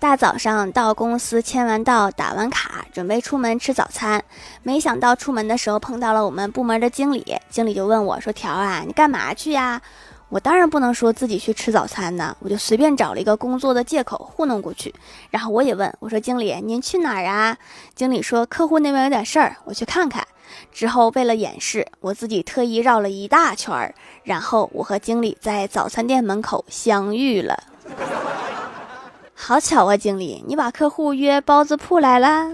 大早上到公司签完到，打完卡，准备出门吃早餐。没想到出门的时候碰到了我们部门的经理，经理就问我说：“条啊，你干嘛去呀？”我当然不能说自己去吃早餐呢，我就随便找了一个工作的借口糊弄过去。然后我也问我说：“经理，您去哪儿啊？”经理说：“客户那边有点事儿，我去看看。”之后为了掩饰，我自己特意绕了一大圈儿，然后我和经理在早餐店门口相遇了。好巧啊，经理，你把客户约包子铺来了。